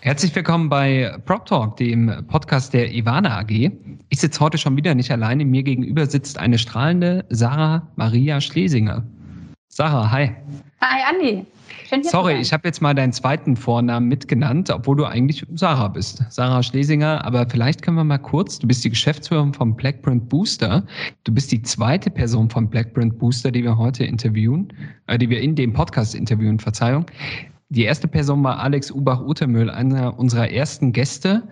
Herzlich willkommen bei Prop Talk, dem Podcast der Ivana AG. Ich sitze heute schon wieder nicht alleine. Mir gegenüber sitzt eine strahlende Sarah Maria Schlesinger. Sarah, hi. Hi, Andi. Schön, Sorry, ich habe jetzt mal deinen zweiten Vornamen mitgenannt, obwohl du eigentlich Sarah bist. Sarah Schlesinger, aber vielleicht können wir mal kurz, du bist die Geschäftsführerin vom Blackprint Booster. Du bist die zweite Person vom Blackprint Booster, die wir heute interviewen, äh, die wir in dem Podcast interviewen, Verzeihung. Die erste Person war Alex Ubach-Utermüll, einer unserer ersten Gäste.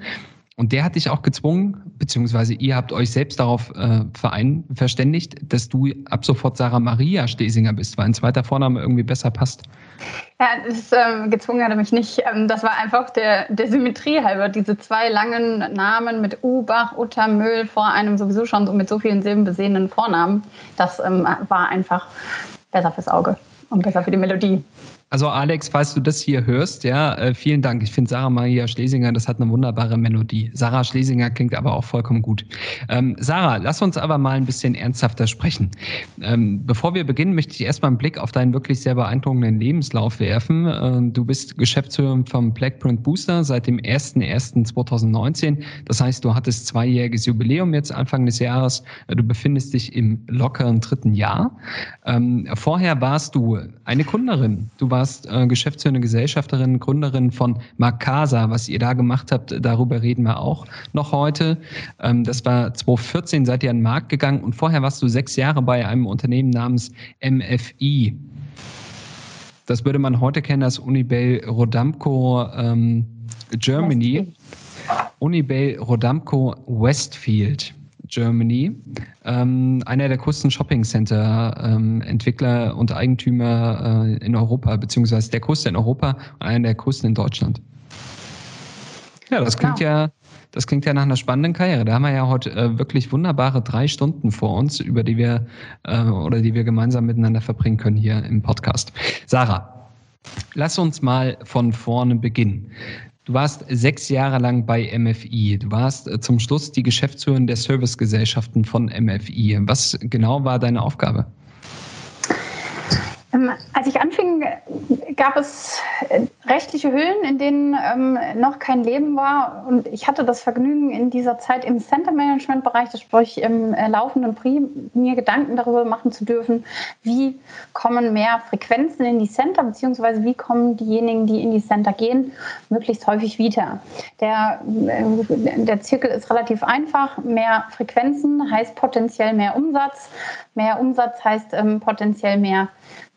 Und der hat dich auch gezwungen, beziehungsweise ihr habt euch selbst darauf äh, verein, verständigt, dass du ab sofort Sarah Maria Stesinger bist, weil ein zweiter Vorname irgendwie besser passt. Ja, das, ähm, gezwungen hat er mich nicht. Ähm, das war einfach der, der Symmetrie halber. Diese zwei langen Namen mit Ubach, Uttermüll vor einem sowieso schon so mit so vielen Silben besehenen Vornamen. Das ähm, war einfach besser fürs Auge und besser für die Melodie. Also Alex, falls du das hier hörst, ja, äh, vielen Dank. Ich finde Sarah Maria Schlesinger, das hat eine wunderbare Melodie. Sarah Schlesinger klingt aber auch vollkommen gut. Ähm, Sarah, lass uns aber mal ein bisschen ernsthafter sprechen. Ähm, bevor wir beginnen, möchte ich erstmal einen Blick auf deinen wirklich sehr beeindruckenden Lebenslauf werfen. Äh, du bist Geschäftsführer vom Blackprint Booster seit dem 01.01.2019. Das heißt, du hattest zweijähriges Jubiläum jetzt Anfang des Jahres. Du befindest dich im lockeren dritten Jahr. Ähm, vorher warst du eine Kunderin. Du warst warst äh, geschäftsführende Gesellschafterin, Gründerin von Makasa. Was ihr da gemacht habt, darüber reden wir auch noch heute. Ähm, das war 2014, seid ihr an den Markt gegangen und vorher warst du sechs Jahre bei einem Unternehmen namens MFI. Das würde man heute kennen als Unibel Rodamco ähm, Germany. Unibel Rodamco Westfield. Germany, ähm, einer der größten Shopping-Center-Entwickler ähm, und Eigentümer äh, in Europa, beziehungsweise der größte in Europa und einer der größten in Deutschland. Ja, das klingt genau. ja, das klingt ja nach einer spannenden Karriere. Da haben wir ja heute äh, wirklich wunderbare drei Stunden vor uns, über die wir äh, oder die wir gemeinsam miteinander verbringen können hier im Podcast. Sarah, lass uns mal von vorne beginnen. Du warst sechs Jahre lang bei MFI. Du warst äh, zum Schluss die Geschäftsführerin der Servicegesellschaften von MFI. Was genau war deine Aufgabe? Ähm, als ich anfing, gab es äh, rechtliche Hüllen, in denen ähm, noch kein Leben war. Und ich hatte das Vergnügen, in dieser Zeit im Center Management Bereich, das sprich im äh, laufenden Pri, mir Gedanken darüber machen zu dürfen, wie kommen mehr Frequenzen in die Center, beziehungsweise wie kommen diejenigen, die in die Center gehen, möglichst häufig wieder. Der, äh, der Zirkel ist relativ einfach. Mehr Frequenzen heißt potenziell mehr Umsatz. Mehr Umsatz heißt ähm, potenziell mehr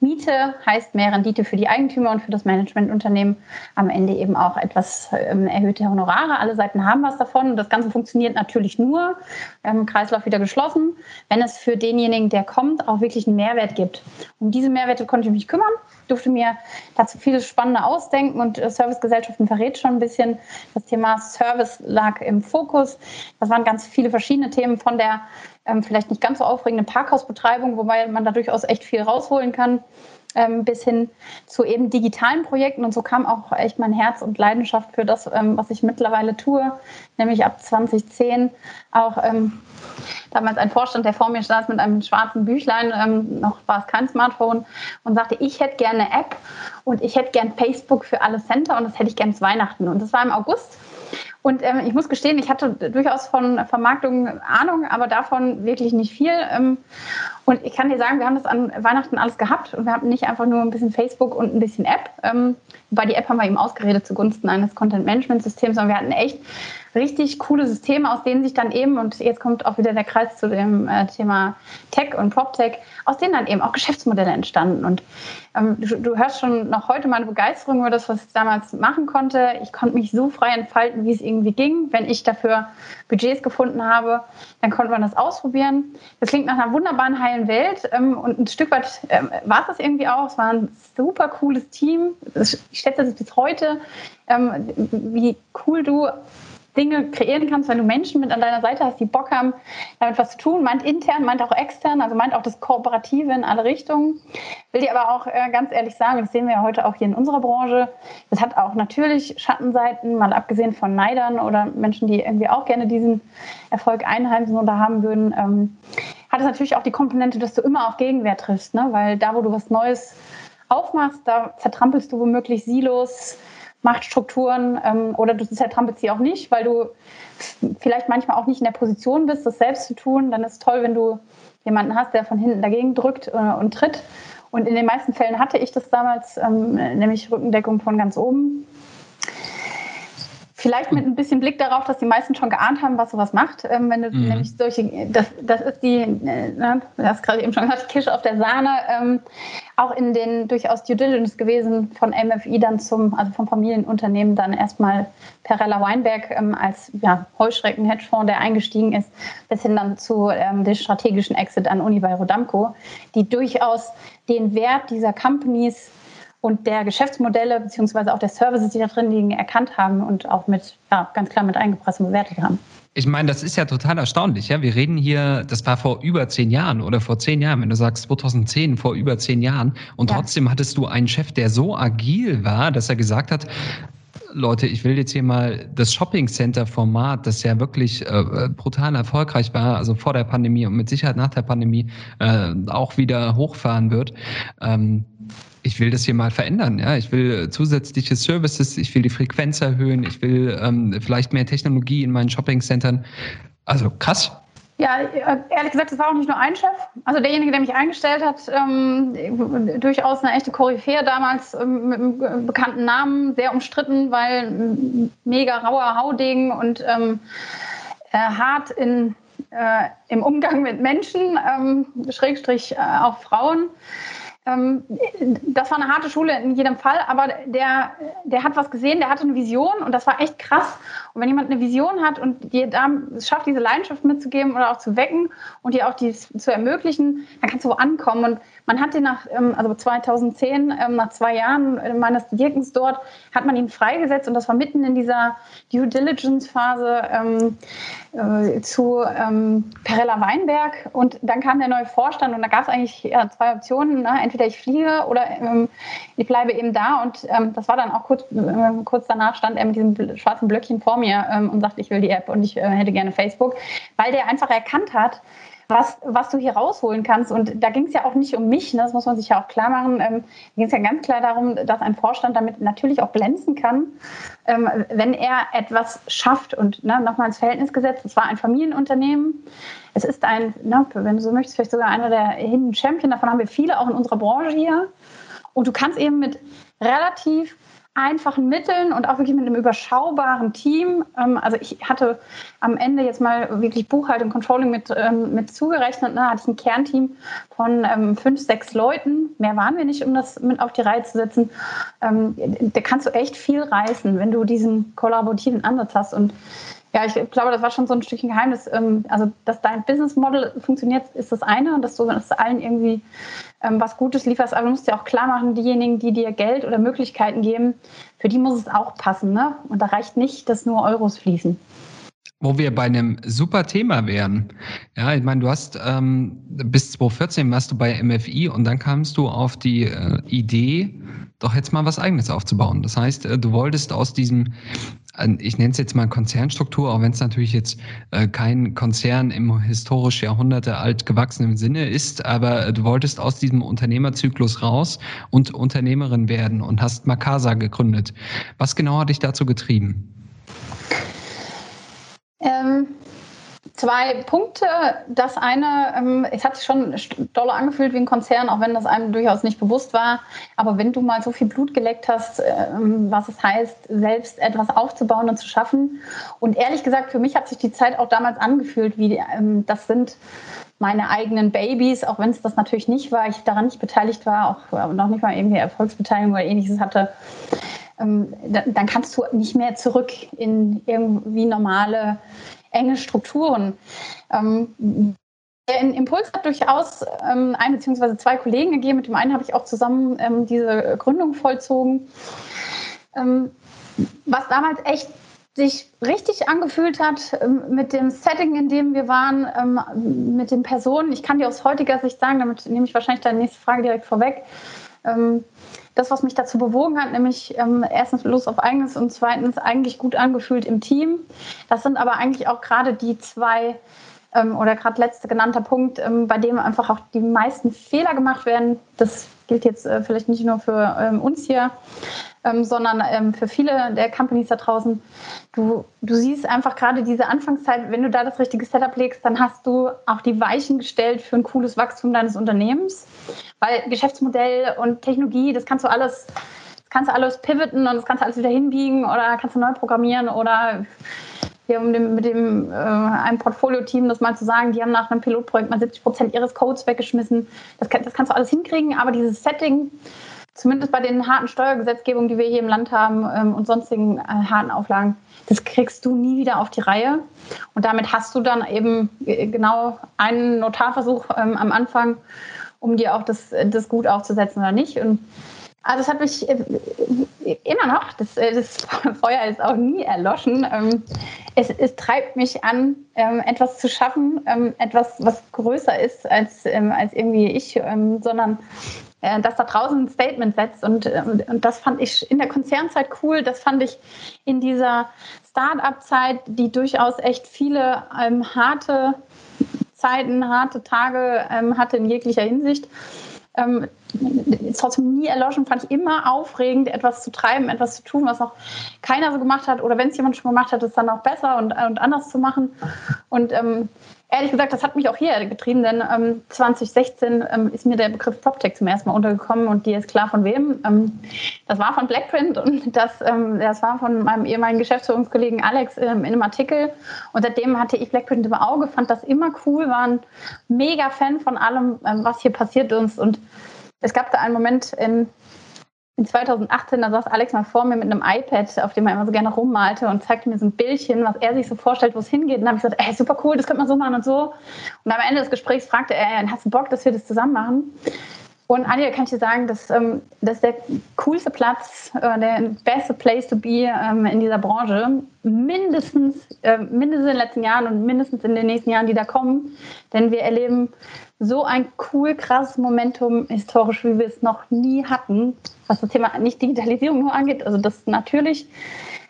Miete heißt mehr Rendite für die Eigentümer und für das Managementunternehmen. Am Ende eben auch etwas ähm, erhöhte Honorare. Alle Seiten haben was davon. Und das Ganze funktioniert natürlich nur, ähm, Kreislauf wieder geschlossen, wenn es für denjenigen, der kommt, auch wirklich einen Mehrwert gibt. Um diese Mehrwerte konnte ich mich kümmern, durfte mir dazu vieles Spannende ausdenken und äh, Servicegesellschaften verrät schon ein bisschen. Das Thema Service lag im Fokus. Das waren ganz viele verschiedene Themen von der ähm, vielleicht nicht ganz so aufregende Parkhausbetreibung, wobei man da durchaus echt viel rausholen kann, ähm, bis hin zu eben digitalen Projekten. Und so kam auch echt mein Herz und Leidenschaft für das, ähm, was ich mittlerweile tue, nämlich ab 2010 auch ähm, damals ein Vorstand, der vor mir saß mit einem schwarzen Büchlein, ähm, noch war es kein Smartphone, und sagte, ich hätte gerne eine App und ich hätte gern Facebook für alle Center und das hätte ich gern zu Weihnachten. Und das war im August. Und ähm, ich muss gestehen, ich hatte durchaus von Vermarktung Ahnung, aber davon wirklich nicht viel. Ähm, und ich kann dir sagen, wir haben das an Weihnachten alles gehabt und wir haben nicht einfach nur ein bisschen Facebook und ein bisschen App. Ähm, wobei die App haben wir eben ausgeredet zugunsten eines Content-Management-Systems, sondern wir hatten echt richtig coole Systeme, aus denen sich dann eben, und jetzt kommt auch wieder der Kreis zu dem äh, Thema Tech und PropTech, aus denen dann eben auch Geschäftsmodelle entstanden. Und ähm, du, du, hörst schon noch heute meine Begeisterung über das, was ich damals machen konnte. Ich konnte mich so frei entfalten, wie es irgendwie ging. Wenn ich dafür Budgets gefunden habe, dann konnte man das ausprobieren. Das klingt nach einer wunderbaren, heilen Welt. Ähm, und ein Stück weit ähm, war es das irgendwie auch. Es war ein super cooles Team. Ich schätze das bis heute, ähm, wie cool du Dinge kreieren kannst, wenn du Menschen mit an deiner Seite hast, die Bock haben, damit was zu tun, meint intern, meint auch extern, also meint auch das Kooperative in alle Richtungen. Will dir aber auch äh, ganz ehrlich sagen, das sehen wir ja heute auch hier in unserer Branche, das hat auch natürlich Schattenseiten, mal abgesehen von Neidern oder Menschen, die irgendwie auch gerne diesen Erfolg einheimsen oder haben würden, ähm, hat es natürlich auch die Komponente, dass du immer auf Gegenwehr triffst, ne? weil da, wo du was Neues aufmachst, da zertrampelst du womöglich Silos, Machtstrukturen ähm, oder du zertrampelst sie auch nicht, weil du vielleicht manchmal auch nicht in der Position bist, das selbst zu tun. Dann ist es toll, wenn du jemanden hast, der von hinten dagegen drückt äh, und tritt. Und in den meisten Fällen hatte ich das damals, ähm, nämlich Rückendeckung von ganz oben. Vielleicht mit ein bisschen Blick darauf, dass die meisten schon geahnt haben, was sowas macht. Ähm, wenn du mhm. nämlich solche, das, das ist die, äh, ne, du hast gerade eben schon gesagt, Kirsche auf der Sahne, ähm, auch in den durchaus Due Diligence gewesen von MFI dann zum, also vom Familienunternehmen dann erstmal Perella Weinberg ähm, als ja, Heuschrecken-Hedgefonds, der eingestiegen ist, bis hin dann zu ähm, dem strategischen Exit an Uni bei Rodamco, die durchaus den Wert dieser Companies und der Geschäftsmodelle beziehungsweise auch der Services, die da drin liegen, erkannt haben und auch mit, ja, ganz klar mit eingepresst und bewertet haben. Ich meine, das ist ja total erstaunlich. Ja? Wir reden hier, das war vor über zehn Jahren oder vor zehn Jahren, wenn du sagst 2010, vor über zehn Jahren. Und ja. trotzdem hattest du einen Chef, der so agil war, dass er gesagt hat, Leute, ich will jetzt hier mal das Shopping Center Format, das ja wirklich äh, brutal erfolgreich war, also vor der Pandemie und mit Sicherheit nach der Pandemie äh, auch wieder hochfahren wird. Ähm, ich will das hier mal verändern. Ja? Ich will zusätzliche Services, ich will die Frequenz erhöhen, ich will ähm, vielleicht mehr Technologie in meinen Shopping-Centern. Also krass. Ja, ehrlich gesagt, das war auch nicht nur ein Chef. Also derjenige, der mich eingestellt hat, ähm, durchaus eine echte Koryphäe damals ähm, mit einem bekannten Namen, sehr umstritten, weil mega rauer Haudegen und ähm, äh, hart in, äh, im Umgang mit Menschen, ähm, Schrägstrich äh, auch Frauen. Ähm, das war eine harte Schule in jedem Fall, aber der, der hat was gesehen, der hatte eine Vision und das war echt krass. Und wenn jemand eine Vision hat und dir da schafft, diese Leidenschaft mitzugeben oder auch zu wecken und dir auch die zu ermöglichen, dann kannst du wo ankommen. Und man hat den nach, ähm, also 2010, ähm, nach zwei Jahren meines Wirkens dort, hat man ihn freigesetzt und das war mitten in dieser Due Diligence-Phase ähm, äh, zu ähm, Perella Weinberg. Und dann kam der neue Vorstand und da gab es eigentlich ja, zwei Optionen. Ne? Entweder ich fliege oder ähm, ich bleibe eben da. Und ähm, das war dann auch kurz, äh, kurz danach stand er mit diesem schwarzen Blöckchen vor mir und sagte, ich will die App und ich äh, hätte gerne Facebook, weil der einfach erkannt hat, was, was du hier rausholen kannst. Und da ging es ja auch nicht um mich, ne? das muss man sich ja auch klar machen. Ähm, ging es ja ganz klar darum, dass ein Vorstand damit natürlich auch glänzen kann, ähm, wenn er etwas schafft. Und ne, nochmal ins Verhältnis gesetzt, es war ein Familienunternehmen. Es ist ein, ne, wenn du so möchtest, vielleicht sogar einer der Hidden Champion. Davon haben wir viele auch in unserer Branche hier. Und du kannst eben mit relativ einfachen Mitteln und auch wirklich mit einem überschaubaren Team. Ähm, also ich hatte am Ende jetzt mal wirklich Buchhaltung, Controlling mit, ähm, mit zugerechnet. Ne, hatte ich ein Kernteam von ähm, fünf, sechs Leuten. Mehr waren wir nicht, um das mit auf die Reihe zu setzen. da kannst du echt viel reißen, wenn du diesen kollaborativen Ansatz hast. Und ja, ich glaube, das war schon so ein Stückchen Geheimnis. Also, dass dein Business Model funktioniert, ist das eine und dass du es allen irgendwie ähm, was Gutes lieferst, aber du musst ja auch klar machen, diejenigen, die dir Geld oder Möglichkeiten geben, für die muss es auch passen. Ne? Und da reicht nicht, dass nur Euros fließen. Wo wir bei einem super Thema wären. Ja, ich meine, du hast ähm, bis 2014 warst du bei MFI und dann kamst du auf die äh, Idee, doch jetzt mal was Eigenes aufzubauen. Das heißt, äh, du wolltest aus diesem ich nenne es jetzt mal Konzernstruktur, auch wenn es natürlich jetzt äh, kein Konzern im historisch Jahrhunderte alt gewachsenen Sinne ist, aber du wolltest aus diesem Unternehmerzyklus raus und Unternehmerin werden und hast Makasa gegründet. Was genau hat dich dazu getrieben? Ähm, Zwei Punkte. Das eine, ähm, es hat sich schon doller angefühlt wie ein Konzern, auch wenn das einem durchaus nicht bewusst war. Aber wenn du mal so viel Blut geleckt hast, ähm, was es heißt, selbst etwas aufzubauen und zu schaffen. Und ehrlich gesagt, für mich hat sich die Zeit auch damals angefühlt, wie ähm, das sind meine eigenen Babys, auch wenn es das natürlich nicht war, ich daran nicht beteiligt war, auch noch nicht mal irgendwie Erfolgsbeteiligung oder ähnliches hatte, dann kannst du nicht mehr zurück in irgendwie normale enge Strukturen. Ähm, der Impuls hat durchaus ähm, ein bzw. zwei Kollegen gegeben. Mit dem einen habe ich auch zusammen ähm, diese Gründung vollzogen. Ähm, was damals echt sich richtig angefühlt hat ähm, mit dem Setting, in dem wir waren, ähm, mit den Personen. Ich kann dir aus heutiger Sicht sagen, damit nehme ich wahrscheinlich deine nächste Frage direkt vorweg. Ähm, das, was mich dazu bewogen hat, nämlich erstens Lust auf eigenes und zweitens eigentlich gut angefühlt im Team. Das sind aber eigentlich auch gerade die zwei oder gerade letzte genannter Punkt, bei dem einfach auch die meisten Fehler gemacht werden. Das gilt jetzt äh, vielleicht nicht nur für uns hier, ähm, sondern ähm, für viele der Companies da draußen. Du, du siehst einfach gerade diese Anfangszeit, wenn du da das richtige Setup legst, dann hast du auch die Weichen gestellt für ein cooles Wachstum deines Unternehmens. Weil Geschäftsmodell und Technologie, das kannst du alles, das kannst du alles pivoten und das kannst du alles wieder hinbiegen oder kannst du neu programmieren oder hier um dem, mit dem äh, einem Portfolio-Team das mal zu sagen, die haben nach einem Pilotprojekt mal 70 Prozent ihres Codes weggeschmissen. Das, das kannst du alles hinkriegen, aber dieses Setting zumindest bei den harten Steuergesetzgebungen, die wir hier im Land haben ähm, und sonstigen äh, harten Auflagen, das kriegst du nie wieder auf die Reihe. Und damit hast du dann eben äh, genau einen Notarversuch ähm, am Anfang, um dir auch das, das gut aufzusetzen oder nicht. Und also es hat mich äh, immer noch, das, äh, das, Feuer ist auch nie erloschen. Ähm, es, es treibt mich an, ähm, etwas zu schaffen, ähm, etwas, was größer ist als, als irgendwie ich, sondern äh, dass da draußen ein Statement setzt. Und, und, das fand ich in der Konzernzeit cool. Das fand ich in dieser Start-up-Zeit, die durchaus echt viele harte Zeiten, harte Tage hatte in jeglicher Hinsicht. Ähm, ist trotzdem nie erloschen, fand ich immer aufregend, etwas zu treiben, etwas zu tun, was noch keiner so gemacht hat. Oder wenn es jemand schon gemacht hat, ist dann auch besser und, und anders zu machen. Und ähm, Ehrlich gesagt, das hat mich auch hier getrieben, denn ähm, 2016 ähm, ist mir der Begriff PropTech zum ersten Mal untergekommen und die ist klar von wem. Ähm, das war von Blackprint und das, ähm, das war von meinem ehemaligen Geschäftsführungskollegen Alex ähm, in einem Artikel. Und seitdem hatte ich Blackprint im Auge, fand das immer cool, war ein mega Fan von allem, ähm, was hier passiert ist. Und es gab da einen Moment in in 2018, da saß Alex mal vor mir mit einem iPad, auf dem er immer so gerne rummalte und zeigte mir so ein Bildchen, was er sich so vorstellt, wo es hingeht. Und dann habe ich gesagt, ey, super cool, das könnte man so machen und so. Und am Ende des Gesprächs fragte er, hast du Bock, dass wir das zusammen machen? Und Anja, kann ich dir sagen, dass, ähm, das ist der coolste Platz, äh, der beste Place to be ähm, in dieser Branche. Mindestens, äh, mindestens in den letzten Jahren und mindestens in den nächsten Jahren, die da kommen. Denn wir erleben so ein cool, krasses Momentum historisch, wie wir es noch nie hatten, was das Thema nicht Digitalisierung nur angeht. Also das natürlich,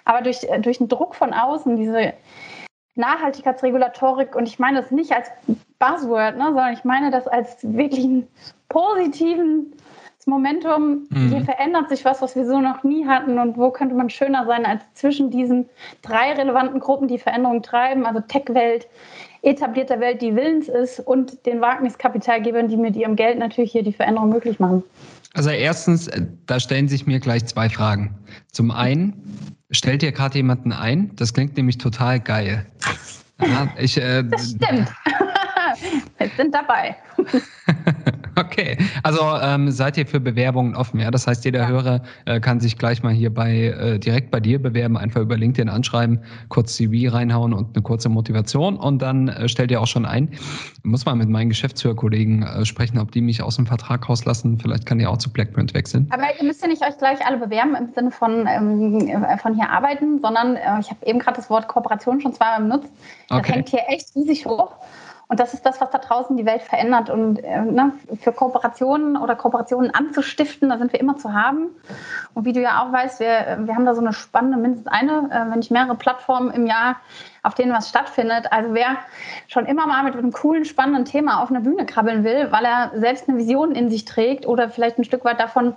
aber durch, äh, durch den Druck von außen, diese Nachhaltigkeitsregulatorik, und ich meine das nicht als Buzzword, ne, sondern ich meine das als wirklich einen positiven Momentum, mhm. hier verändert sich was, was wir so noch nie hatten und wo könnte man schöner sein als zwischen diesen drei relevanten Gruppen, die Veränderungen treiben, also Tech-Welt, etablierter Welt, die willens ist und den Wagniskapitalgebern, die mit ihrem Geld natürlich hier die Veränderung möglich machen. Also erstens, äh, da stellen sich mir gleich zwei Fragen. Zum einen, stellt ihr gerade jemanden ein? Das klingt nämlich total geil. Ja, ich, äh, das stimmt. Wir sind dabei. Okay, also ähm, seid ihr für Bewerbungen offen, ja? Das heißt, jeder ja. Hörer äh, kann sich gleich mal hier bei äh, direkt bei dir bewerben, einfach über LinkedIn anschreiben, kurz CV reinhauen und eine kurze Motivation und dann äh, stellt ihr auch schon ein. Muss mal mit meinen Geschäftsführerkollegen äh, sprechen, ob die mich aus dem Vertrag rauslassen. Vielleicht kann ihr auch zu Blackprint wechseln. Aber ihr müsst ja nicht euch gleich alle bewerben im Sinne von, ähm, von hier arbeiten, sondern äh, ich habe eben gerade das Wort Kooperation schon zweimal benutzt. Das okay. hängt hier echt riesig hoch. Und das ist das, was da draußen die Welt verändert. Und äh, ne, für Kooperationen oder Kooperationen anzustiften, da sind wir immer zu haben. Und wie du ja auch weißt, wir, wir haben da so eine spannende, mindestens eine, äh, wenn nicht mehrere Plattformen im Jahr, auf denen was stattfindet. Also wer schon immer mal mit einem coolen, spannenden Thema auf einer Bühne krabbeln will, weil er selbst eine Vision in sich trägt oder vielleicht ein Stück weit davon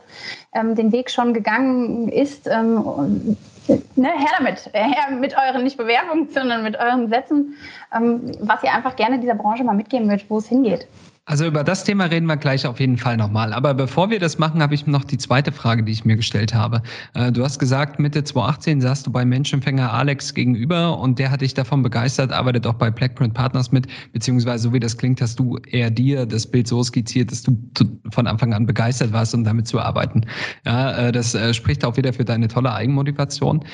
ähm, den Weg schon gegangen ist, ähm, ne, her damit. Her mit euren, nicht Bewerbungen, sondern mit euren Sätzen, ähm, was ihr einfach gerne dieser Branche mal mitgeben würdet, wo es hingeht. Also über das Thema reden wir gleich auf jeden Fall nochmal. Aber bevor wir das machen, habe ich noch die zweite Frage, die ich mir gestellt habe. Äh, du hast gesagt, Mitte 2018 saßt du bei Menschenfänger Alex gegenüber und der hat dich davon begeistert, arbeitet auch bei Blackprint Partners mit, beziehungsweise so wie das klingt, hast du eher dir das Bild so skizziert, dass du von Anfang an begeistert warst, um damit zu arbeiten. Ja, äh, das äh, spricht auch wieder für deine tolle Eigenmotivation.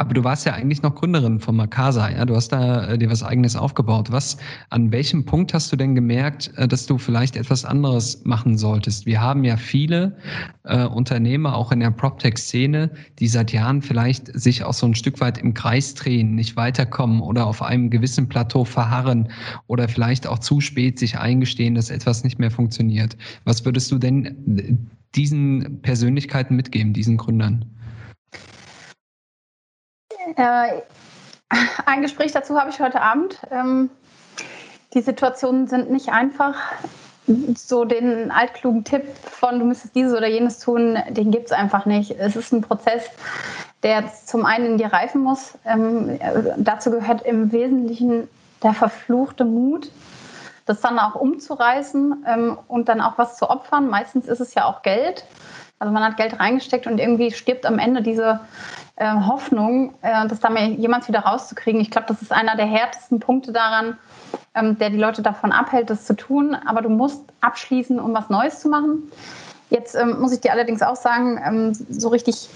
Aber du warst ja eigentlich noch Gründerin von Makasa, ja? Du hast da äh, dir was eigenes aufgebaut. Was, an welchem Punkt hast du denn gemerkt, äh, dass du vielleicht etwas anderes machen solltest? Wir haben ja viele äh, Unternehmer, auch in der PropTech-Szene, die seit Jahren vielleicht sich auch so ein Stück weit im Kreis drehen, nicht weiterkommen oder auf einem gewissen Plateau verharren oder vielleicht auch zu spät sich eingestehen, dass etwas nicht mehr funktioniert. Was würdest du denn äh, diesen Persönlichkeiten mitgeben, diesen Gründern? Äh, ein Gespräch dazu habe ich heute Abend. Ähm, die Situationen sind nicht einfach. So den altklugen Tipp von du müsstest dieses oder jenes tun, den gibt es einfach nicht. Es ist ein Prozess, der zum einen in dir reifen muss. Ähm, dazu gehört im Wesentlichen der verfluchte Mut, das dann auch umzureißen ähm, und dann auch was zu opfern. Meistens ist es ja auch Geld. Also man hat Geld reingesteckt und irgendwie stirbt am Ende diese äh, Hoffnung, äh, das da mal jemals wieder rauszukriegen. Ich glaube, das ist einer der härtesten Punkte daran, ähm, der die Leute davon abhält, das zu tun. Aber du musst abschließen, um was Neues zu machen. Jetzt ähm, muss ich dir allerdings auch sagen, ähm, so richtig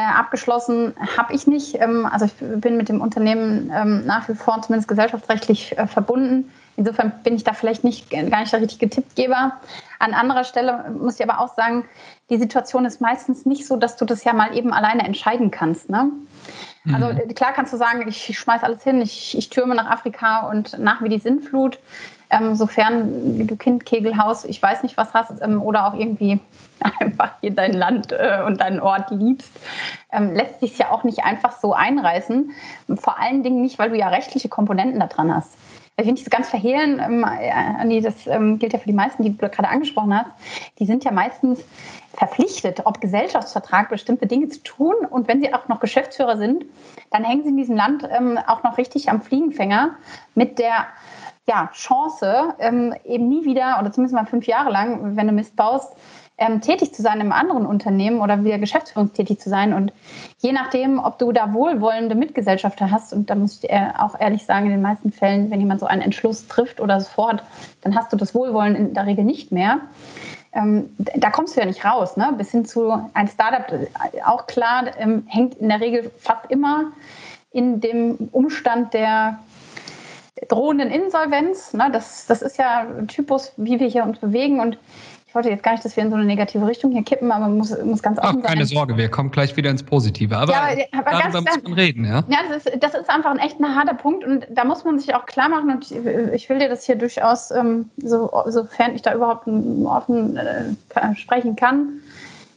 abgeschlossen habe ich nicht. Ähm, also ich bin mit dem Unternehmen ähm, nach wie vor zumindest gesellschaftsrechtlich äh, verbunden. Insofern bin ich da vielleicht nicht, gar nicht der richtige Tippgeber. An anderer Stelle muss ich aber auch sagen, die Situation ist meistens nicht so, dass du das ja mal eben alleine entscheiden kannst. Ne? Also mhm. klar kannst du sagen, ich schmeiß alles hin, ich, ich türme nach Afrika und nach wie die Sinnflut. Ähm, sofern du Kind, Kegelhaus, ich weiß nicht was hast ähm, oder auch irgendwie einfach hier dein Land äh, und deinen Ort liebst, ähm, lässt sich ja auch nicht einfach so einreißen. Vor allen Dingen nicht, weil du ja rechtliche Komponenten da dran hast ich nicht so ganz verhehlen, ähm, Andi, das ähm, gilt ja für die meisten, die du gerade angesprochen hast, die sind ja meistens verpflichtet, ob Gesellschaftsvertrag bestimmte Dinge zu tun. Und wenn sie auch noch Geschäftsführer sind, dann hängen sie in diesem Land ähm, auch noch richtig am Fliegenfänger mit der ja, Chance, ähm, eben nie wieder, oder zumindest mal fünf Jahre lang, wenn du Mist baust, ähm, tätig zu sein im anderen Unternehmen oder wieder geschäftsführungstätig zu sein. Und je nachdem, ob du da wohlwollende Mitgesellschafter hast, und da muss ich auch ehrlich sagen, in den meisten Fällen, wenn jemand so einen Entschluss trifft oder es fort, dann hast du das Wohlwollen in der Regel nicht mehr. Ähm, da kommst du ja nicht raus. Ne? Bis hin zu ein Startup, äh, auch klar, ähm, hängt in der Regel fast immer in dem Umstand der drohenden Insolvenz. Ne? Das, das ist ja ein Typus, wie wir hier uns bewegen. Und wollte jetzt gar nicht, dass wir in so eine negative Richtung hier kippen, aber man muss, muss ganz offen Ach, keine sein. Sorge, wir kommen gleich wieder ins Positive. Aber, ja, aber darüber muss man reden, ja? Ja, das ist, das ist einfach ein echt ein harter Punkt und da muss man sich auch klar machen und ich, ich will dir das hier durchaus, ähm, so, sofern ich da überhaupt offen äh, sprechen kann,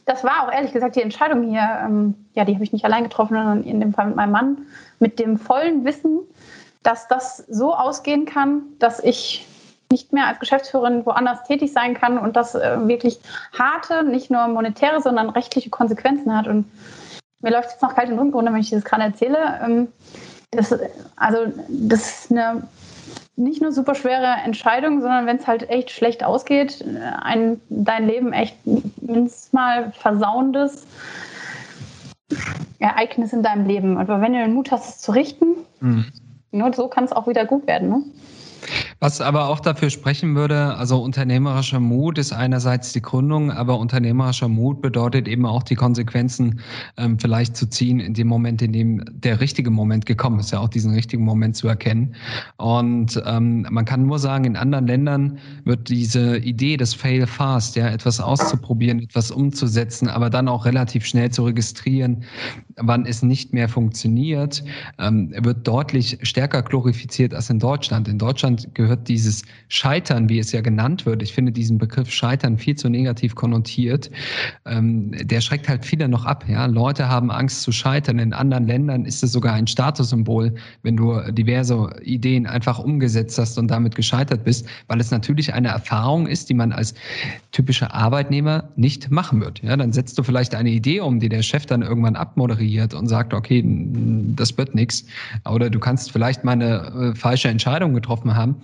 das war auch ehrlich gesagt die Entscheidung hier, ähm, ja, die habe ich nicht allein getroffen, sondern in dem Fall mit meinem Mann, mit dem vollen Wissen, dass das so ausgehen kann, dass ich nicht mehr als Geschäftsführerin woanders tätig sein kann und das äh, wirklich harte, nicht nur monetäre, sondern rechtliche Konsequenzen hat. Und mir läuft jetzt noch kalt den Rücken wenn ich das gerade erzähle. Ähm, das, also, das ist eine nicht nur super schwere Entscheidung, sondern wenn es halt echt schlecht ausgeht, ein, dein Leben echt mindestens mal versauendes Ereignis in deinem Leben. Aber wenn du den Mut hast, es zu richten, mhm. Nur so kann es auch wieder gut werden. Ne? Was aber auch dafür sprechen würde, also unternehmerischer Mut ist einerseits die Gründung, aber unternehmerischer Mut bedeutet eben auch die Konsequenzen ähm, vielleicht zu ziehen in dem Moment, in dem der richtige Moment gekommen ist, ja auch diesen richtigen Moment zu erkennen. Und ähm, man kann nur sagen, in anderen Ländern wird diese Idee des Fail Fast, ja, etwas auszuprobieren, etwas umzusetzen, aber dann auch relativ schnell zu registrieren, wann es nicht mehr funktioniert, ähm, wird deutlich stärker glorifiziert als in Deutschland. In Deutschland gehört gehört dieses Scheitern, wie es ja genannt wird. Ich finde diesen Begriff Scheitern viel zu negativ konnotiert. Ähm, der schreckt halt viele noch ab. Ja? Leute haben Angst zu scheitern. In anderen Ländern ist es sogar ein Statussymbol, wenn du diverse Ideen einfach umgesetzt hast und damit gescheitert bist, weil es natürlich eine Erfahrung ist, die man als typischer Arbeitnehmer nicht machen wird. Ja? Dann setzt du vielleicht eine Idee um, die der Chef dann irgendwann abmoderiert und sagt, okay, das wird nichts. Oder du kannst vielleicht mal eine äh, falsche Entscheidung getroffen haben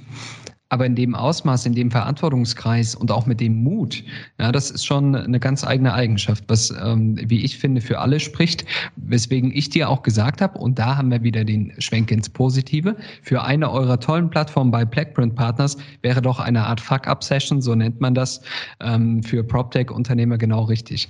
aber in dem Ausmaß, in dem Verantwortungskreis und auch mit dem Mut, ja, das ist schon eine ganz eigene Eigenschaft, was, ähm, wie ich finde, für alle spricht, weswegen ich dir auch gesagt habe, und da haben wir wieder den Schwenk ins Positive, für eine eurer tollen Plattformen bei Blackprint Partners wäre doch eine Art Fuck-Up-Session, so nennt man das, ähm, für PropTech-Unternehmer genau richtig.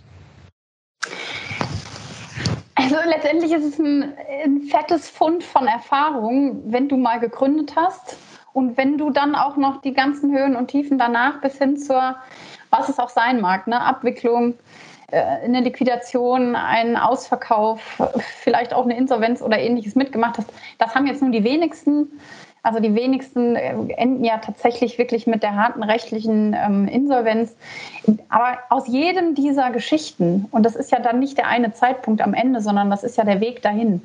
Also letztendlich ist es ein, ein fettes Fund von Erfahrung, wenn du mal gegründet hast und wenn du dann auch noch die ganzen Höhen und Tiefen danach bis hin zur, was es auch sein mag, ne, Abwicklung, äh, eine Liquidation, einen Ausverkauf, vielleicht auch eine Insolvenz oder ähnliches mitgemacht hast. Das haben jetzt nur die wenigsten. Also die wenigsten äh, enden ja tatsächlich wirklich mit der harten rechtlichen ähm, Insolvenz. Aber aus jedem dieser Geschichten, und das ist ja dann nicht der eine Zeitpunkt am Ende, sondern das ist ja der Weg dahin,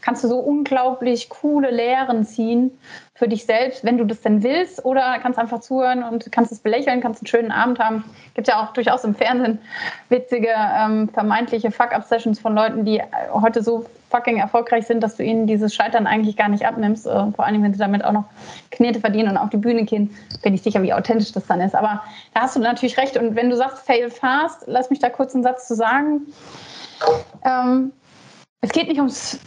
kannst du so unglaublich coole Lehren ziehen für dich selbst, wenn du das denn willst, oder kannst einfach zuhören und kannst es belächeln, kannst einen schönen Abend haben. Gibt ja auch durchaus im Fernsehen witzige ähm, vermeintliche Fuck-Up-Sessions von Leuten, die heute so fucking erfolgreich sind, dass du ihnen dieses Scheitern eigentlich gar nicht abnimmst. Äh, vor allem, wenn sie damit auch noch Knete verdienen und auf die Bühne gehen, bin ich sicher, wie authentisch das dann ist. Aber da hast du natürlich recht. Und wenn du sagst, fail fast, lass mich da kurz einen Satz zu sagen. Ähm, es geht nicht ums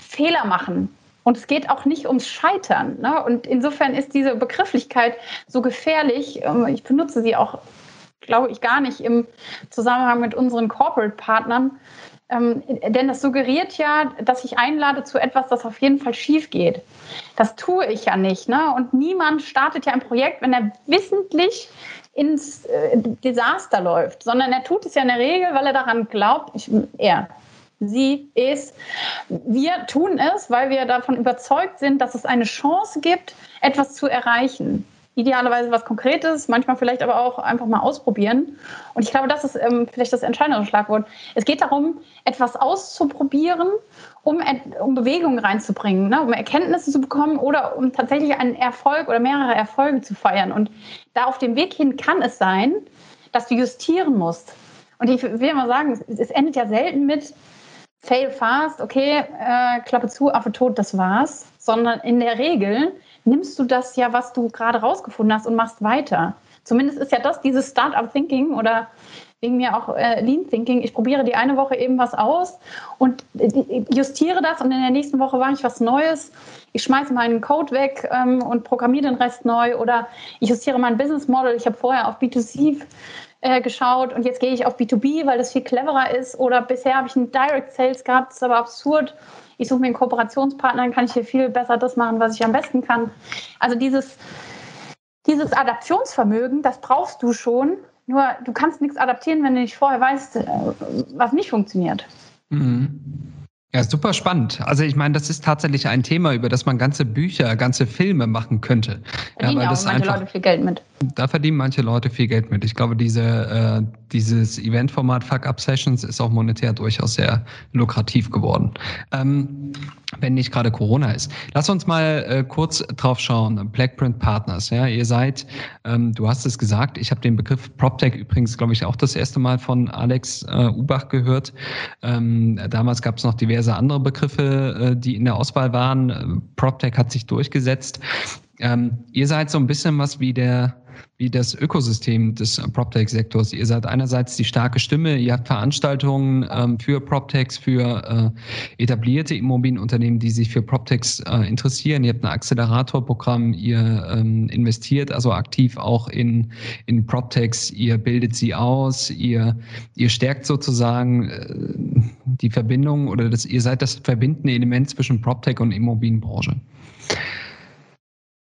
Fehler machen. Und es geht auch nicht ums Scheitern. Ne? Und insofern ist diese Begrifflichkeit so gefährlich. Ähm, ich benutze sie auch, glaube ich, gar nicht im Zusammenhang mit unseren Corporate-Partnern. Ähm, denn das suggeriert ja, dass ich einlade zu etwas, das auf jeden Fall schief geht. Das tue ich ja nicht. Ne? Und niemand startet ja ein Projekt, wenn er wissentlich ins äh, Desaster läuft, sondern er tut es ja in der Regel, weil er daran glaubt, ich, er, sie ist. Wir tun es, weil wir davon überzeugt sind, dass es eine Chance gibt, etwas zu erreichen. Idealerweise was Konkretes, manchmal vielleicht aber auch einfach mal ausprobieren. Und ich glaube, das ist ähm, vielleicht das entscheidende Schlagwort. Es geht darum, etwas auszuprobieren, um, um Bewegung reinzubringen, ne? um Erkenntnisse zu bekommen oder um tatsächlich einen Erfolg oder mehrere Erfolge zu feiern. Und da auf dem Weg hin kann es sein, dass du justieren musst. Und ich will mal sagen, es endet ja selten mit, fail fast, okay, äh, Klappe zu, Affe tot, das war's. Sondern in der Regel nimmst du das ja, was du gerade rausgefunden hast und machst weiter. Zumindest ist ja das dieses Startup Thinking oder wegen mir auch äh, Lean Thinking. Ich probiere die eine Woche eben was aus und äh, justiere das und in der nächsten Woche mache ich was Neues. Ich schmeiße meinen Code weg ähm, und programmiere den Rest neu oder ich justiere mein Business Model. Ich habe vorher auf B2C äh, geschaut und jetzt gehe ich auf B2B, weil das viel cleverer ist. Oder bisher habe ich einen Direct Sales gehabt, das ist aber absurd. Ich suche mir einen Kooperationspartner, dann kann ich hier viel besser das machen, was ich am besten kann. Also dieses, dieses Adaptionsvermögen, das brauchst du schon. Nur du kannst nichts adaptieren, wenn du nicht vorher weißt, äh, was nicht funktioniert. Mhm. Ja, super spannend. Also ich meine, das ist tatsächlich ein Thema, über das man ganze Bücher, ganze Filme machen könnte. Verdienen ja, weil manche einfach, Leute viel Geld mit. Da verdienen manche Leute viel Geld mit. Ich glaube, diese, äh, dieses Eventformat Fuck Up Sessions ist auch monetär durchaus sehr lukrativ geworden. Ähm, wenn nicht gerade Corona ist. Lass uns mal äh, kurz drauf schauen. Blackprint Partners. Ja, ihr seid, ähm, du hast es gesagt, ich habe den Begriff PropTech übrigens, glaube ich, auch das erste Mal von Alex äh, Ubach gehört. Ähm, damals gab es noch diverse andere Begriffe, äh, die in der Auswahl waren. PropTech hat sich durchgesetzt. Ähm, ihr seid so ein bisschen was wie der wie das Ökosystem des PropTech-Sektors. Ihr seid einerseits die starke Stimme, ihr habt Veranstaltungen ähm, für PropTechs, für äh, etablierte Immobilienunternehmen, die sich für PropTechs äh, interessieren. Ihr habt ein Acceleratorprogramm, ihr ähm, investiert also aktiv auch in, in PropTechs, ihr bildet sie aus, ihr, ihr stärkt sozusagen äh, die Verbindung oder das, ihr seid das verbindende Element zwischen PropTech und Immobilienbranche.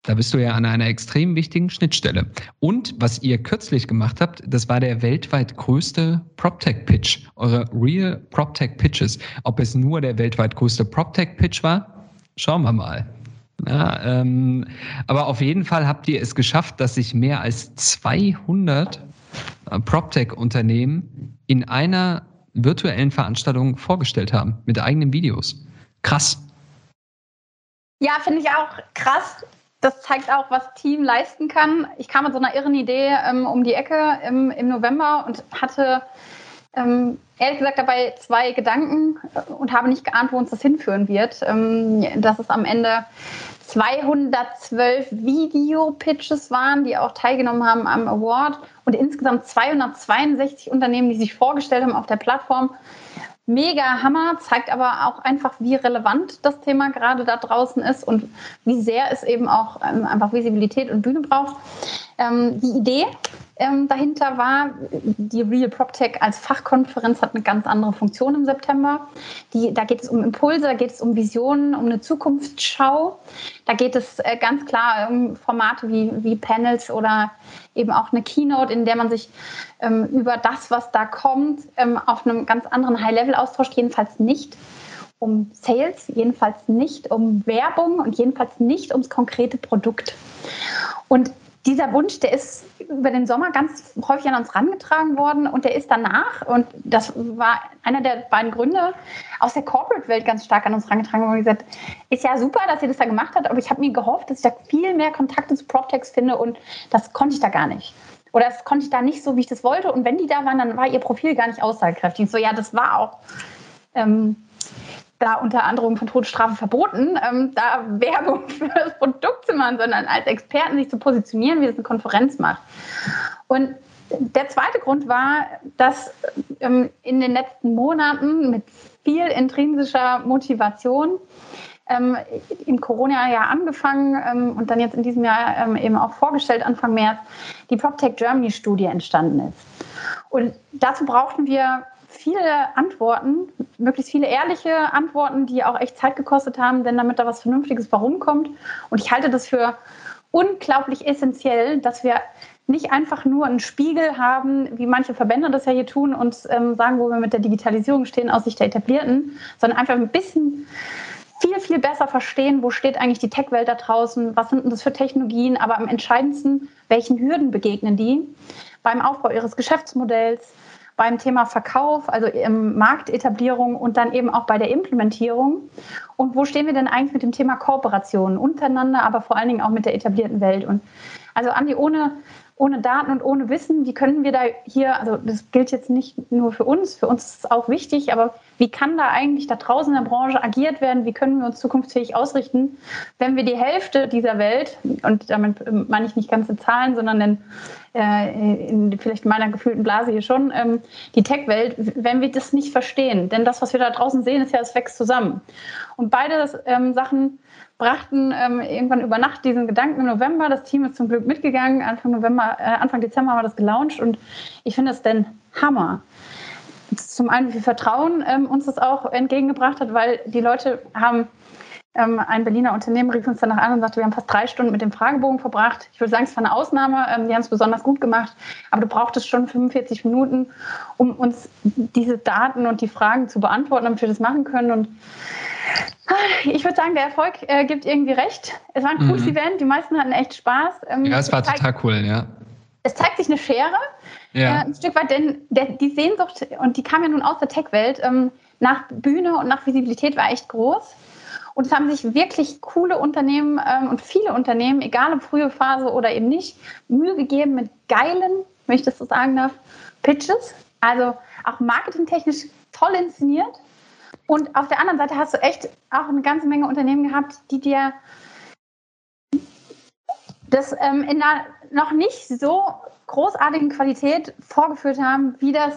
Da bist du ja an einer extrem wichtigen Schnittstelle. Und was ihr kürzlich gemacht habt, das war der weltweit größte PropTech-Pitch, eure Real PropTech-Pitches. Ob es nur der weltweit größte PropTech-Pitch war, schauen wir mal. Ja, ähm, aber auf jeden Fall habt ihr es geschafft, dass sich mehr als 200 äh, PropTech-Unternehmen in einer virtuellen Veranstaltung vorgestellt haben mit eigenen Videos. Krass. Ja, finde ich auch krass das zeigt auch, was Team leisten kann. Ich kam mit so einer irren Idee ähm, um die Ecke im, im November und hatte ähm, ehrlich gesagt dabei zwei Gedanken äh, und habe nicht geahnt, wo uns das hinführen wird. Ähm, dass es am Ende 212 Video-Pitches waren, die auch teilgenommen haben am Award und insgesamt 262 Unternehmen, die sich vorgestellt haben auf der Plattform mega Hammer, zeigt aber auch einfach, wie relevant das Thema gerade da draußen ist und wie sehr es eben auch ähm, einfach Visibilität und Bühne braucht. Ähm, die Idee ähm, dahinter war. Die Real PropTech als Fachkonferenz hat eine ganz andere Funktion im September. Die, da geht es um Impulse, da geht es um Visionen, um eine Zukunftsschau. Da geht es äh, ganz klar um Formate wie, wie Panels oder eben auch eine Keynote, in der man sich ähm, über das, was da kommt, ähm, auf einem ganz anderen High-Level austauscht. Jedenfalls nicht um Sales, jedenfalls nicht um Werbung und jedenfalls nicht ums konkrete Produkt. Und dieser Wunsch, der ist über den Sommer ganz häufig an uns herangetragen worden und der ist danach, und das war einer der beiden Gründe, aus der Corporate-Welt ganz stark an uns herangetragen worden und gesagt, ist ja super, dass ihr das da gemacht habt, aber ich habe mir gehofft, dass ich da viel mehr Kontakte zu PropTechs finde und das konnte ich da gar nicht. Oder das konnte ich da nicht so, wie ich das wollte. Und wenn die da waren, dann war ihr Profil gar nicht aussagekräftig. So, ja, das war auch ähm, da unter anderem von Todesstrafe verboten, ähm, da Werbung für das Produkt zu machen, sondern als Experten sich zu positionieren, wie das eine Konferenz macht. Und der zweite Grund war, dass ähm, in den letzten Monaten mit viel intrinsischer Motivation ähm, im Corona-Jahr angefangen ähm, und dann jetzt in diesem Jahr ähm, eben auch vorgestellt, Anfang März, die PropTech Germany-Studie entstanden ist. Und dazu brauchten wir viele Antworten, möglichst viele ehrliche Antworten, die auch echt Zeit gekostet haben, denn damit da was Vernünftiges warum kommt. Und ich halte das für unglaublich essentiell, dass wir nicht einfach nur einen Spiegel haben, wie manche Verbände das ja hier tun und ähm, sagen, wo wir mit der Digitalisierung stehen aus Sicht der Etablierten, sondern einfach ein bisschen viel, viel besser verstehen, wo steht eigentlich die Tech-Welt da draußen, was sind das für Technologien, aber am entscheidendsten, welchen Hürden begegnen die beim Aufbau ihres Geschäftsmodells, beim Thema Verkauf, also Marktetablierung und dann eben auch bei der Implementierung. Und wo stehen wir denn eigentlich mit dem Thema Kooperation untereinander, aber vor allen Dingen auch mit der etablierten Welt? Und also Andi, ohne ohne Daten und ohne Wissen, wie können wir da hier, also das gilt jetzt nicht nur für uns, für uns ist es auch wichtig, aber wie kann da eigentlich da draußen in der Branche agiert werden? Wie können wir uns zukunftsfähig ausrichten, wenn wir die Hälfte dieser Welt, und damit meine ich nicht ganze Zahlen, sondern in, äh, in vielleicht meiner gefühlten Blase hier schon, ähm, die Tech-Welt, wenn wir das nicht verstehen? Denn das, was wir da draußen sehen, ist ja, es wächst zusammen. Und beide ähm, Sachen brachten ähm, irgendwann über Nacht diesen Gedanken im November. Das Team ist zum Glück mitgegangen. Anfang November, äh, Anfang Dezember haben wir das gelauncht und ich finde es denn Hammer. Zum einen, wie viel Vertrauen ähm, uns das auch entgegengebracht hat, weil die Leute haben ähm, ein Berliner Unternehmen rief uns danach an und sagte, wir haben fast drei Stunden mit dem Fragebogen verbracht. Ich würde sagen, es war eine Ausnahme. Ähm, die haben es besonders gut gemacht. Aber du brauchtest schon 45 Minuten, um uns diese Daten und die Fragen zu beantworten, damit wir das machen können. Und ich würde sagen, der Erfolg äh, gibt irgendwie recht. Es war ein cooles mhm. Event, die meisten hatten echt Spaß. Ähm, ja, es war zeigt, total cool, ja. Es zeigt sich eine Schere, ja. äh, ein Stück weit, denn der, die Sehnsucht, und die kam ja nun aus der Tech-Welt, ähm, nach Bühne und nach Visibilität war echt groß. Und es haben sich wirklich coole Unternehmen ähm, und viele Unternehmen, egal ob frühe Phase oder eben nicht, Mühe gegeben mit geilen, wenn ich das so sagen darf, Pitches. Also auch marketingtechnisch toll inszeniert. Und auf der anderen Seite hast du echt auch eine ganze Menge Unternehmen gehabt, die dir das ähm, in einer noch nicht so großartigen Qualität vorgeführt haben, wie das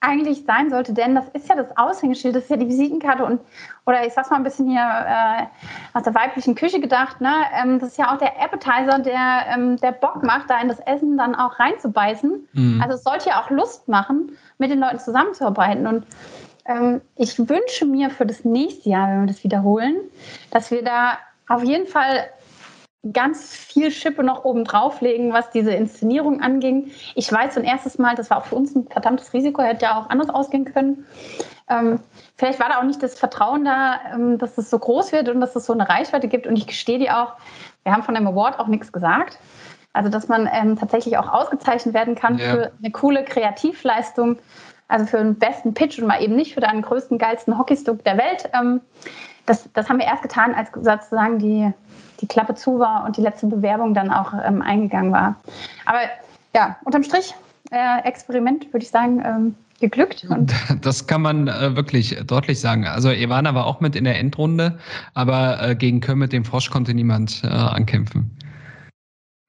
eigentlich sein sollte, denn das ist ja das Aushängeschild, das ist ja die Visitenkarte und oder ich sag's mal ein bisschen hier äh, aus der weiblichen Küche gedacht, ne? Ähm, das ist ja auch der Appetizer, der ähm, der Bock macht, da in das Essen dann auch reinzubeißen. Mhm. Also es sollte ja auch Lust machen, mit den Leuten zusammenzuarbeiten und ähm, ich wünsche mir für das nächste Jahr, wenn wir das wiederholen, dass wir da auf jeden Fall ganz viel Schippe noch oben drauflegen, was diese Inszenierung anging. Ich weiß ein erstes Mal, das war auch für uns ein verdammtes Risiko, hätte ja auch anders ausgehen können. Ähm, vielleicht war da auch nicht das Vertrauen da, ähm, dass es so groß wird und dass es so eine Reichweite gibt. Und ich gestehe dir auch, wir haben von dem Award auch nichts gesagt. Also, dass man ähm, tatsächlich auch ausgezeichnet werden kann ja. für eine coole Kreativleistung, also für den besten Pitch und mal eben nicht für deinen größten, geilsten Hockeystick der Welt. Ähm, das, das haben wir erst getan, als sozusagen die, die Klappe zu war und die letzte Bewerbung dann auch ähm, eingegangen war. Aber ja, unterm Strich, äh, Experiment, würde ich sagen, ähm, geglückt. Und das kann man äh, wirklich deutlich sagen. Also Ivana war auch mit in der Endrunde, aber äh, gegen Kermit den Frosch konnte niemand äh, ankämpfen.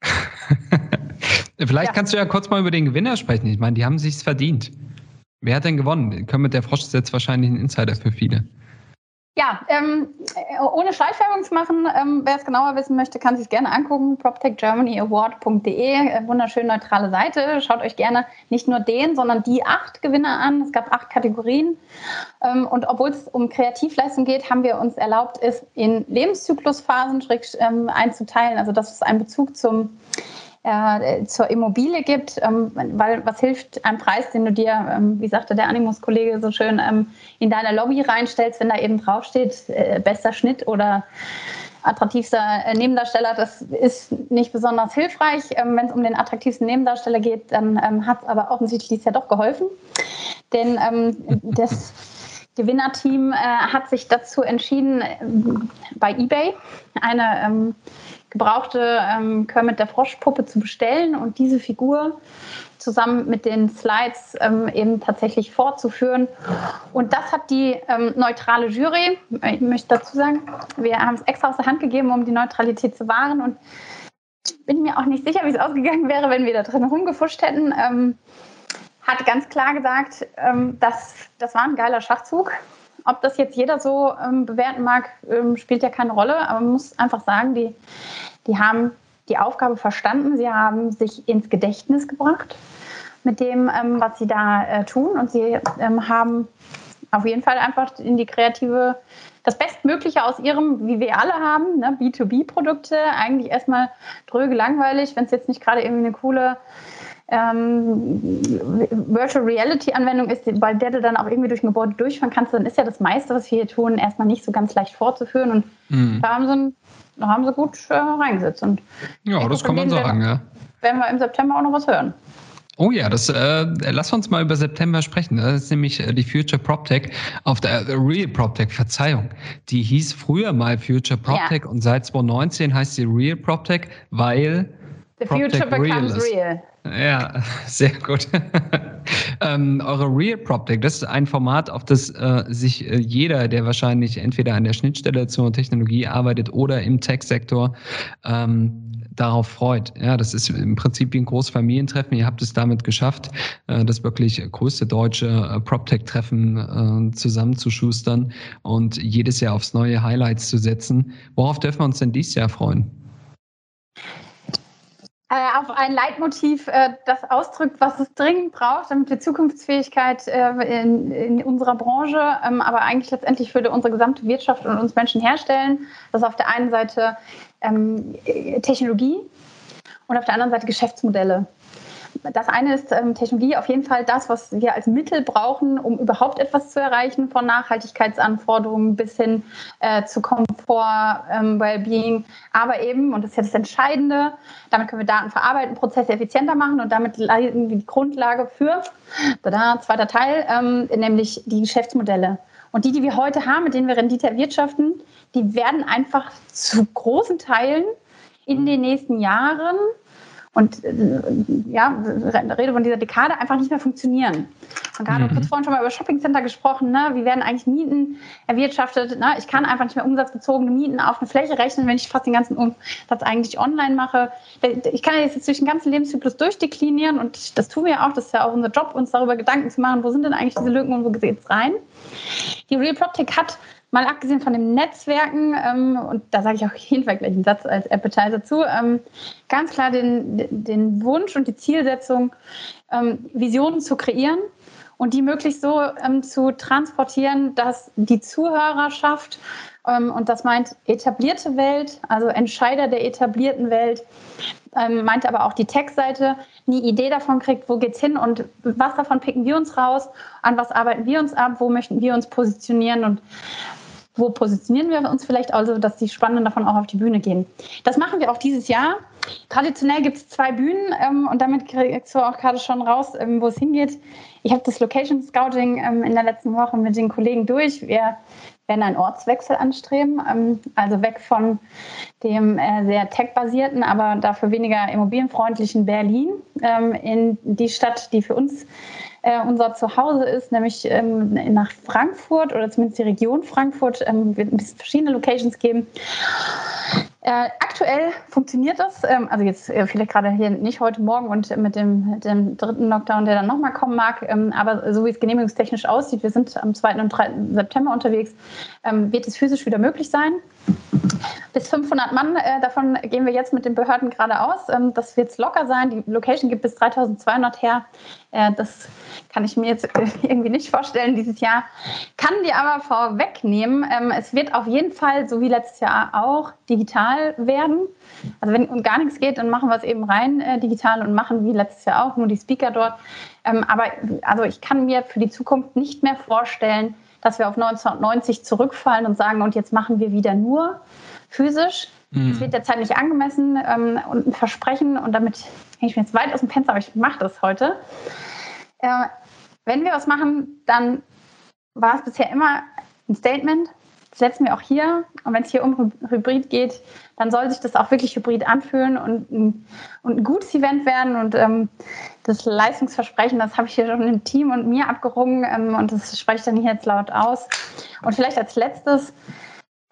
Vielleicht ja. kannst du ja kurz mal über den Gewinner sprechen. Ich meine, die haben sich's verdient. Wer hat denn gewonnen? Kermit der Frosch ist jetzt wahrscheinlich ein Insider für viele. Ja, ähm, ohne Schleichwerbung zu machen, ähm, wer es genauer wissen möchte, kann sich gerne angucken. PropTechGermanyAward.de, äh, wunderschön neutrale Seite. Schaut euch gerne nicht nur den, sondern die acht Gewinner an. Es gab acht Kategorien. Ähm, und obwohl es um Kreativleistung geht, haben wir uns erlaubt, es in Lebenszyklusphasen ähm, einzuteilen. Also das ist ein Bezug zum äh, zur Immobilie gibt, ähm, weil was hilft ein Preis, den du dir, ähm, wie sagte der Animus-Kollege so schön, ähm, in deine Lobby reinstellst, wenn da eben draufsteht, äh, bester Schnitt oder attraktivster äh, Nebendarsteller, das ist nicht besonders hilfreich. Ähm, wenn es um den attraktivsten Nebendarsteller geht, dann ähm, hat es aber offensichtlich ja doch geholfen. Denn ähm, das Gewinnerteam äh, hat sich dazu entschieden, äh, bei eBay eine ähm, gebrauchte ähm, Kermit der Froschpuppe zu bestellen und diese Figur zusammen mit den Slides ähm, eben tatsächlich fortzuführen. Und das hat die ähm, neutrale Jury, ich möchte dazu sagen, wir haben es extra aus der Hand gegeben, um die Neutralität zu wahren. Und ich bin mir auch nicht sicher, wie es ausgegangen wäre, wenn wir da drin rumgefuscht hätten. Ähm, hat ganz klar gesagt, ähm, dass das war ein geiler Schachzug. Ob das jetzt jeder so ähm, bewerten mag, ähm, spielt ja keine Rolle. Aber man muss einfach sagen, die, die haben die Aufgabe verstanden. Sie haben sich ins Gedächtnis gebracht mit dem, ähm, was sie da äh, tun. Und sie ähm, haben auf jeden Fall einfach in die kreative, das Bestmögliche aus ihrem, wie wir alle haben, ne, B2B-Produkte, eigentlich erstmal dröge langweilig, wenn es jetzt nicht gerade irgendwie eine coole ähm, Virtual Reality Anwendung ist, bei der du dann auch irgendwie durch ein Gebäude durchfahren kannst, dann ist ja das meiste, was wir hier tun, erstmal nicht so ganz leicht vorzuführen. Und mhm. da haben sie, da haben sie gut äh, reingesetzt. Und ja, das kann man sagen, ja. Werden wir im September auch noch was hören. Oh ja, das äh, lass uns mal über September sprechen. Das ist nämlich äh, die Future PropTech auf der äh, Real PropTech, Verzeihung. Die hieß früher mal Future PropTech ja. und seit 2019 heißt sie Real PropTech, weil The future becomes real. Ja, sehr gut. ähm, eure Real PropTech, das ist ein Format, auf das äh, sich äh, jeder, der wahrscheinlich entweder an der Schnittstelle zur Technologie arbeitet oder im Tech-Sektor, ähm, darauf freut. Ja, das ist im Prinzip wie ein großes Familientreffen. Ihr habt es damit geschafft, äh, das wirklich größte deutsche äh, PropTech-Treffen äh, zusammenzuschustern und jedes Jahr aufs neue Highlights zu setzen. Worauf dürfen wir uns denn dieses Jahr freuen? Äh, auf ein Leitmotiv, äh, das ausdrückt, was es dringend braucht, damit wir Zukunftsfähigkeit äh, in, in unserer Branche, ähm, aber eigentlich letztendlich für unsere gesamte Wirtschaft und uns Menschen herstellen. Das ist auf der einen Seite ähm, Technologie und auf der anderen Seite Geschäftsmodelle das eine ist ähm, Technologie, auf jeden Fall das, was wir als Mittel brauchen, um überhaupt etwas zu erreichen, von Nachhaltigkeitsanforderungen bis hin äh, zu Komfort, ähm, Wellbeing. Aber eben, und das ist ja das Entscheidende, damit können wir Daten verarbeiten, Prozesse effizienter machen und damit leiten wir die Grundlage für, tada, zweiter Teil, ähm, nämlich die Geschäftsmodelle. Und die, die wir heute haben, mit denen wir Rendite erwirtschaften, die werden einfach zu großen Teilen in den nächsten Jahren und äh, ja, Rede von dieser Dekade einfach nicht mehr funktionieren. Und gerade mhm. kurz vorhin schon mal über Shoppingcenter gesprochen, ne? wie werden eigentlich Mieten erwirtschaftet? Ne? Ich kann einfach nicht mehr umsatzbezogene Mieten auf eine Fläche rechnen, wenn ich fast den ganzen Umsatz eigentlich online mache. Ich kann jetzt durch den ganzen Lebenszyklus durchdeklinieren und das tun wir auch. Das ist ja auch unser Job, uns darüber Gedanken zu machen, wo sind denn eigentlich diese Lücken und wo geht es rein? Die Real PropTech hat mal abgesehen von den Netzwerken, ähm, und da sage ich auch jeden Fall gleich einen Satz als Appetizer zu, ähm, ganz klar den, den Wunsch und die Zielsetzung, ähm, Visionen zu kreieren und die möglichst so ähm, zu transportieren, dass die Zuhörerschaft, ähm, und das meint etablierte Welt, also Entscheider der etablierten Welt, ähm, meint aber auch die Tech-Seite, eine Idee davon kriegt, wo geht's hin und was davon picken wir uns raus, an was arbeiten wir uns ab, wo möchten wir uns positionieren und wo positionieren wir uns vielleicht, also dass die Spannenden davon auch auf die Bühne gehen. Das machen wir auch dieses Jahr. Traditionell gibt es zwei Bühnen ähm, und damit kriegst du auch gerade schon raus, ähm, wo es hingeht. Ich habe das Location Scouting ähm, in der letzten Woche mit den Kollegen durch. Wir werden einen Ortswechsel anstreben, ähm, also weg von dem äh, sehr tech-basierten, aber dafür weniger immobilienfreundlichen Berlin ähm, in die Stadt, die für uns äh, unser Zuhause ist, nämlich ähm, nach Frankfurt oder zumindest die Region Frankfurt. Ähm, wird bisschen verschiedene Locations geben. Äh, aktuell funktioniert das, ähm, also jetzt äh, vielleicht gerade hier nicht heute Morgen und mit dem, dem dritten Lockdown, der dann nochmal kommen mag, ähm, aber so wie es genehmigungstechnisch aussieht, wir sind am 2. und 3. September unterwegs, ähm, wird es physisch wieder möglich sein. Bis 500 Mann, äh, davon gehen wir jetzt mit den Behörden gerade aus. Ähm, das wird locker sein. Die Location gibt bis 3200 her. Äh, das kann ich mir jetzt irgendwie nicht vorstellen dieses Jahr. Kann dir aber vorwegnehmen, ähm, es wird auf jeden Fall, so wie letztes Jahr auch, digital werden. Also wenn um gar nichts geht, dann machen wir es eben rein äh, digital und machen wie letztes Jahr auch nur die Speaker dort. Ähm, aber also ich kann mir für die Zukunft nicht mehr vorstellen, dass wir auf 1990 zurückfallen und sagen, und jetzt machen wir wieder nur physisch. Mhm. Das wird derzeit nicht angemessen ähm, und ein Versprechen, und damit hänge ich mir jetzt weit aus dem Fenster, aber ich mache das heute. Äh, wenn wir was machen, dann war es bisher immer ein Statement. Setzen wir auch hier. Und wenn es hier um Hybrid geht, dann soll sich das auch wirklich hybrid anfühlen und ein, und ein gutes Event werden. Und ähm, das Leistungsversprechen, das habe ich hier schon im Team und mir abgerungen. Ähm, und das spreche ich dann hier jetzt laut aus. Und vielleicht als letztes,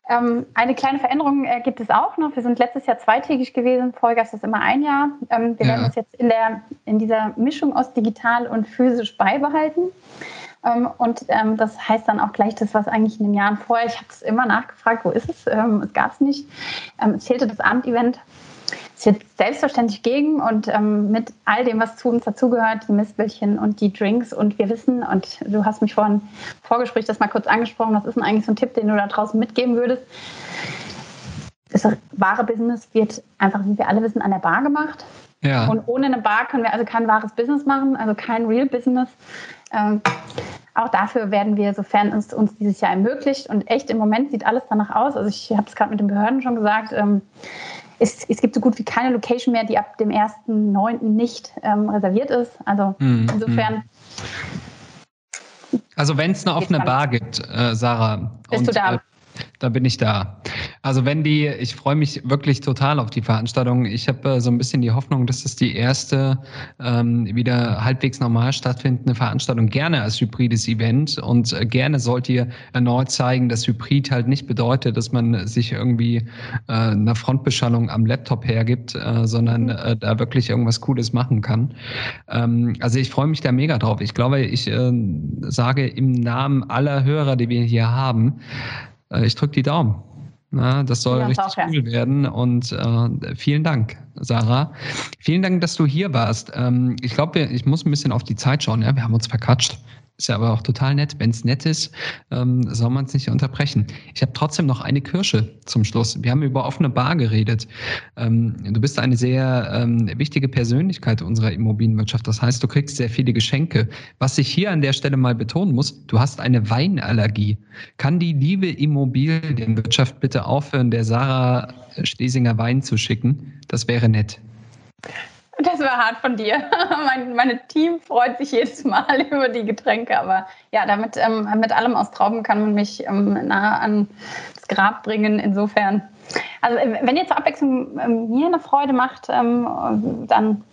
ähm, eine kleine Veränderung äh, gibt es auch noch. Wir sind letztes Jahr zweitägig gewesen, vorher ist das immer ein Jahr. Ähm, wir ja. werden das jetzt in, der, in dieser Mischung aus digital und physisch beibehalten. Ähm, und ähm, das heißt dann auch gleich das, was eigentlich in den Jahren vorher, ich habe es immer nachgefragt, wo ist es? Ähm, es gab es nicht. Ähm, es fehlte das Abendevent. Es wird selbstverständlich gegen und ähm, mit all dem, was zu uns dazugehört, die Mistbällchen und die Drinks. Und wir wissen, und du hast mich vorhin im Vorgespräch das mal kurz angesprochen, was ist denn eigentlich so ein Tipp, den du da draußen mitgeben würdest? Das wahre Business wird einfach, wie wir alle wissen, an der Bar gemacht. Ja. Und ohne eine Bar können wir also kein wahres Business machen, also kein Real Business. Ähm, auch dafür werden wir, sofern es uns dieses Jahr ermöglicht, und echt im Moment sieht alles danach aus. Also ich habe es gerade mit den Behörden schon gesagt. Ähm, es, es, gibt so gut wie keine Location mehr, die ab dem 1.9. nicht ähm, reserviert ist. Also mhm. insofern. Also wenn es eine offene Bar gibt, äh, Sarah. Bist und, du da? Äh, da bin ich da. Also wenn die, ich freue mich wirklich total auf die Veranstaltung. Ich habe äh, so ein bisschen die Hoffnung, dass es die erste ähm, wieder halbwegs normal stattfindende Veranstaltung gerne als hybrides Event und äh, gerne sollt ihr erneut zeigen, dass Hybrid halt nicht bedeutet, dass man sich irgendwie äh, eine Frontbeschallung am Laptop hergibt, äh, sondern mhm. äh, da wirklich irgendwas Cooles machen kann. Ähm, also ich freue mich da mega drauf. Ich glaube, ich äh, sage im Namen aller Hörer, die wir hier haben, äh, ich drücke die Daumen. Na, das soll richtig auch, cool ja. werden. Und äh, vielen Dank, Sarah. Vielen Dank, dass du hier warst. Ähm, ich glaube, ich muss ein bisschen auf die Zeit schauen. Ja? Wir haben uns verquatscht. Ist ja aber auch total nett. Wenn es nett ist, ähm, soll man es nicht unterbrechen. Ich habe trotzdem noch eine Kirsche zum Schluss. Wir haben über offene Bar geredet. Ähm, du bist eine sehr ähm, wichtige Persönlichkeit unserer Immobilienwirtschaft. Das heißt, du kriegst sehr viele Geschenke. Was ich hier an der Stelle mal betonen muss, du hast eine Weinallergie. Kann die liebe Immobilienwirtschaft bitte aufhören, der Sarah Schlesinger Wein zu schicken? Das wäre nett. Das war hart von dir. mein meine Team freut sich jedes Mal über die Getränke, aber ja, damit ähm, mit allem aus Trauben kann man mich ähm, nahe an das Grab bringen. Insofern, also äh, wenn ihr zur Abwechslung ähm, mir eine Freude macht, ähm, dann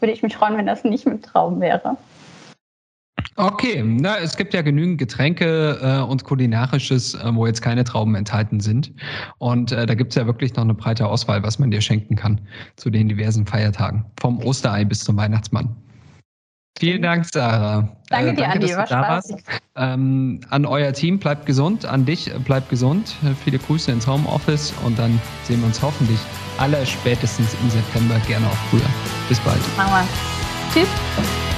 würde ich mich freuen, wenn das nicht mit Trauben wäre. Okay, na, es gibt ja genügend Getränke äh, und Kulinarisches, äh, wo jetzt keine Trauben enthalten sind. Und äh, da gibt es ja wirklich noch eine breite Auswahl, was man dir schenken kann zu den diversen Feiertagen. Vom Osterei bis zum Weihnachtsmann. Vielen Dank, Sarah. Danke äh, dir, danke, Andi. War Spaß. Ähm, an euer Team, bleibt gesund. An dich, bleibt gesund. Viele Grüße ins Homeoffice und dann sehen wir uns hoffentlich aller spätestens im September, gerne auch früher. Bis bald. Machen wir. Tschüss.